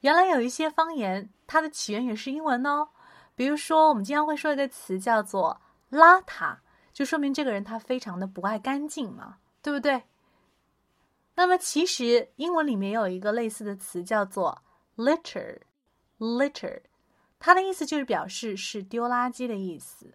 原来有一些方言，它的起源也是英文哦，比如说我们经常会说一个词叫做邋遢，就说明这个人他非常的不爱干净嘛，对不对？那么其实英文里面有一个类似的词叫做 litter litter，它的意思就是表示是丢垃圾的意思。